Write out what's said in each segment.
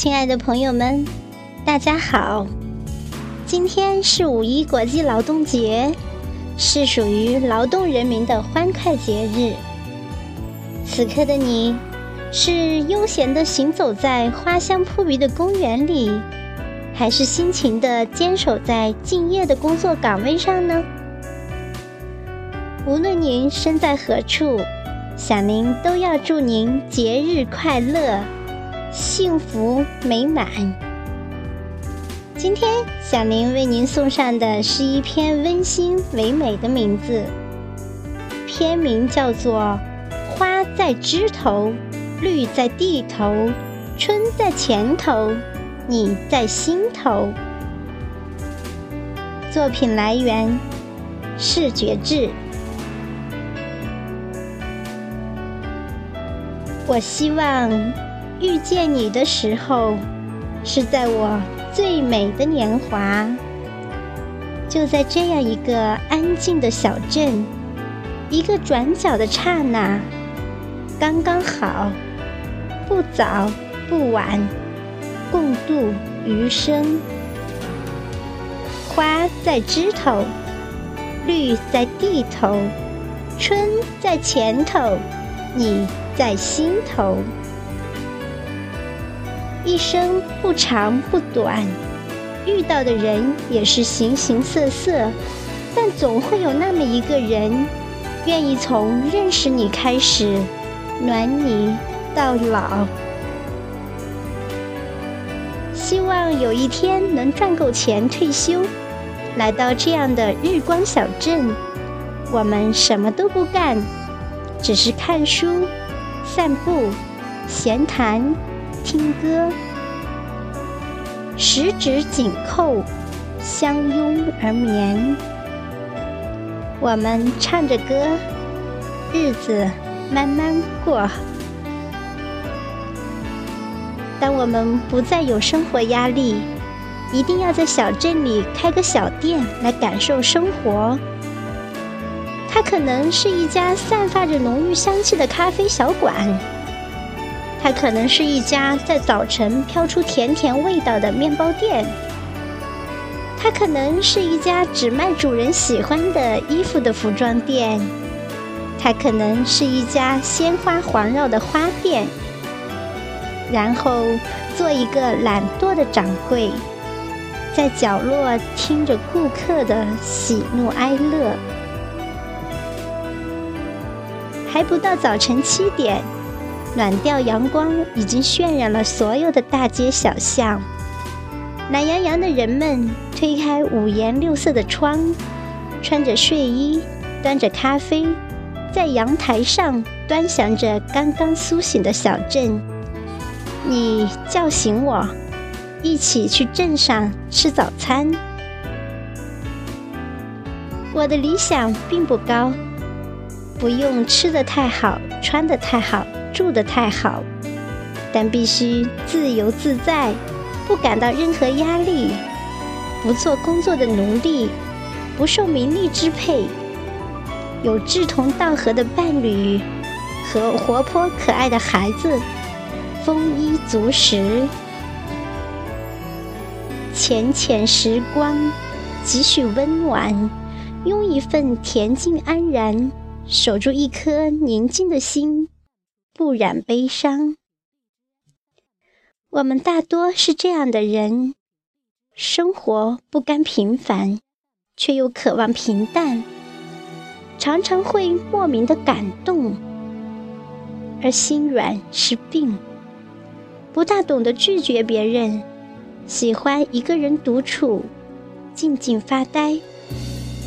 亲爱的朋友们，大家好！今天是五一国际劳动节，是属于劳动人民的欢快节日。此刻的你，是悠闲地行走在花香扑鼻的公园里，还是辛勤地坚守在敬业的工作岗位上呢？无论您身在何处，小林都要祝您节日快乐！幸福美满。今天，小林为您送上的是一篇温馨唯美的名字，篇名叫做《花在枝头，绿在地头，春在前头，你在心头》。作品来源：视觉志。我希望。遇见你的时候，是在我最美的年华。就在这样一个安静的小镇，一个转角的刹那，刚刚好，不早不晚，共度余生。花在枝头，绿在地头，春在前头，你在心头。一生不长不短，遇到的人也是形形色色，但总会有那么一个人，愿意从认识你开始，暖你到老。希望有一天能赚够钱退休，来到这样的日光小镇，我们什么都不干，只是看书、散步、闲谈。听歌，十指紧扣，相拥而眠。我们唱着歌，日子慢慢过。当我们不再有生活压力，一定要在小镇里开个小店来感受生活。它可能是一家散发着浓郁香气的咖啡小馆。它可能是一家在早晨飘出甜甜味道的面包店，它可能是一家只卖主人喜欢的衣服的服装店，它可能是一家鲜花环绕的花店，然后做一个懒惰的掌柜，在角落听着顾客的喜怒哀乐，还不到早晨七点。暖调阳光已经渲染了所有的大街小巷，懒洋洋的人们推开五颜六色的窗，穿着睡衣，端着咖啡，在阳台上端详着刚刚苏醒的小镇。你叫醒我，一起去镇上吃早餐。我的理想并不高，不用吃得太好，穿得太好。住得太好，但必须自由自在，不感到任何压力，不做工作的奴隶，不受名利支配，有志同道合的伴侣和活泼可爱的孩子，丰衣足食。浅浅时光，几许温暖，拥一份恬静安然，守住一颗宁静的心。不染悲伤。我们大多是这样的人，生活不甘平凡，却又渴望平淡，常常会莫名的感动，而心软是病，不大懂得拒绝别人，喜欢一个人独处，静静发呆，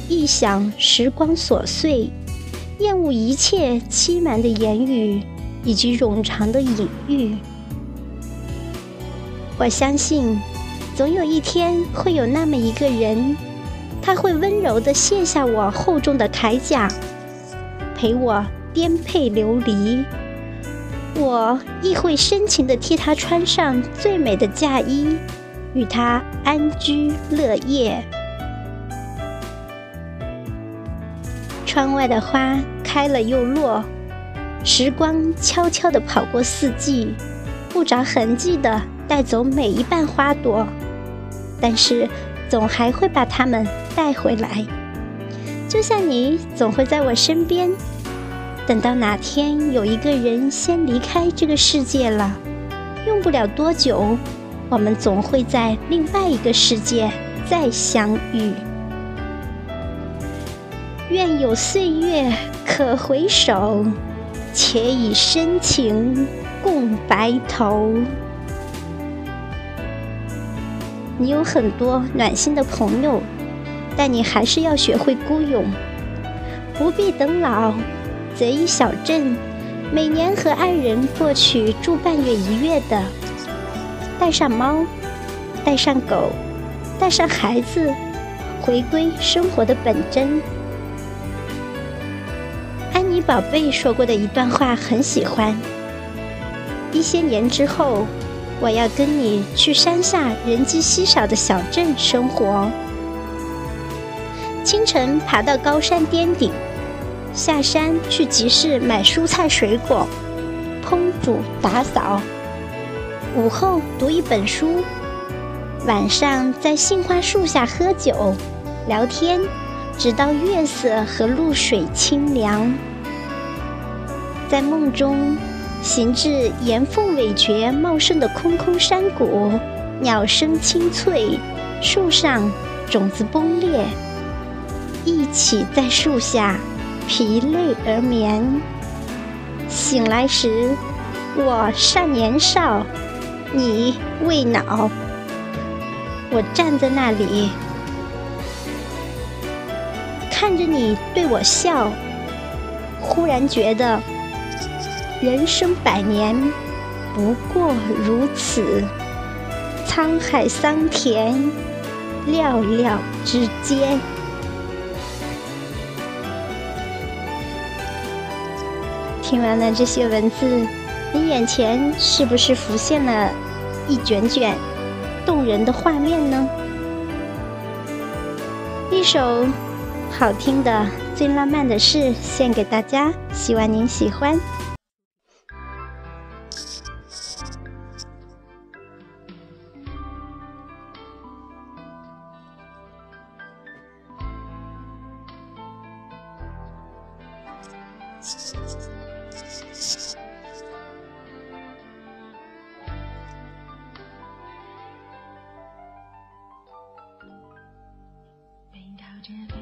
臆想时光琐碎，厌恶一切欺瞒的言语。以及冗长的隐喻，我相信，总有一天会有那么一个人，他会温柔地卸下我厚重的铠甲，陪我颠沛流离；我亦会深情地替他穿上最美的嫁衣，与他安居乐业。窗外的花开了又落。时光悄悄地跑过四季，不着痕迹地带走每一瓣花朵，但是总还会把它们带回来。就像你总会在我身边。等到哪天有一个人先离开这个世界了，用不了多久，我们总会在另外一个世界再相遇。愿有岁月可回首，且以深情共白头。你有很多暖心的朋友，但你还是要学会孤勇，不必等老。择一小镇，每年和爱人过去住半月一月的，带上猫，带上狗，带上孩子，回归生活的本真。你宝贝说过的一段话很喜欢。一些年之后，我要跟你去山下人迹稀少的小镇生活。清晨爬到高山巅顶。下山去集市买蔬菜水果，烹煮打扫。午后读一本书，晚上在杏花树下喝酒聊天，直到月色和露水清凉。在梦中行至岩缝尾蕨茂盛的空空山谷，鸟声清脆，树上种子崩裂，一起在树下。疲累而眠，醒来时，我尚年少，你未老。我站在那里，看着你对我笑，忽然觉得，人生百年不过如此，沧海桑田，寥寥之间。听完了这些文字，你眼前是不是浮现了一卷卷动人的画面呢？一首好听的、最浪漫的事献给大家，希望您喜欢。Jim.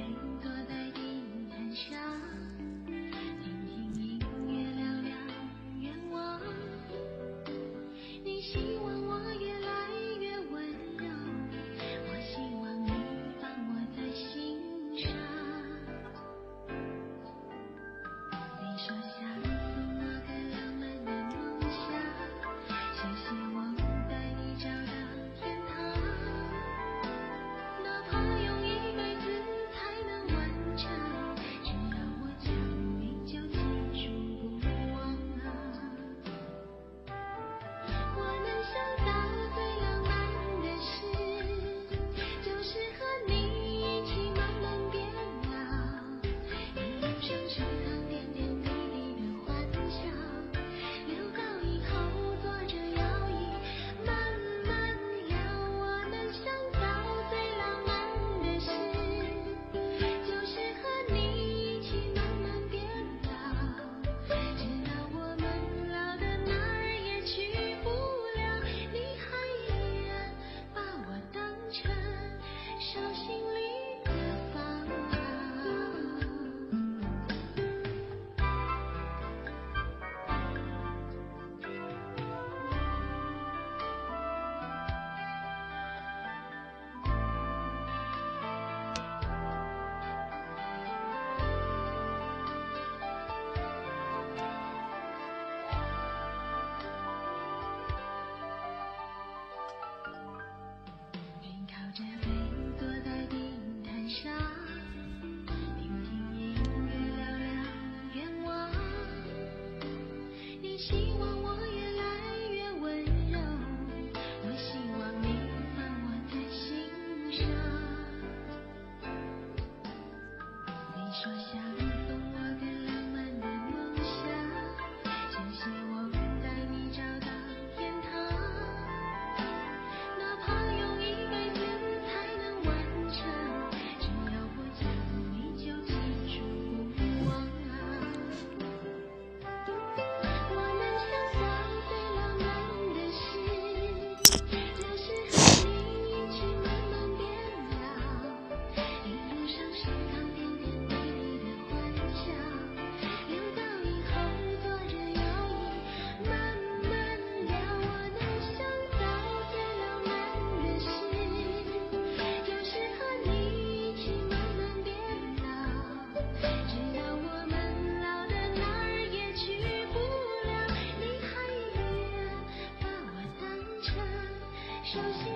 手心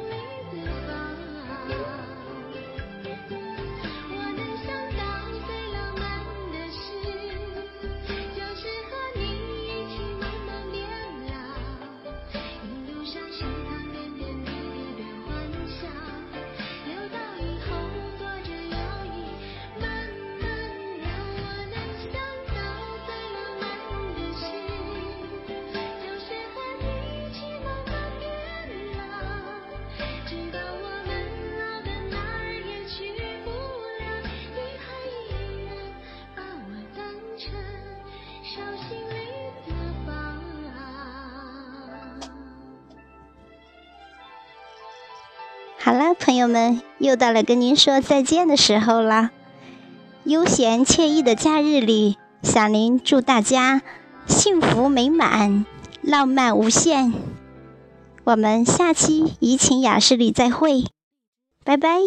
里的好了，朋友们，又到了跟您说再见的时候了。悠闲惬意的假日里，小林祝大家幸福美满，浪漫无限。我们下期怡情雅室里再会，拜拜。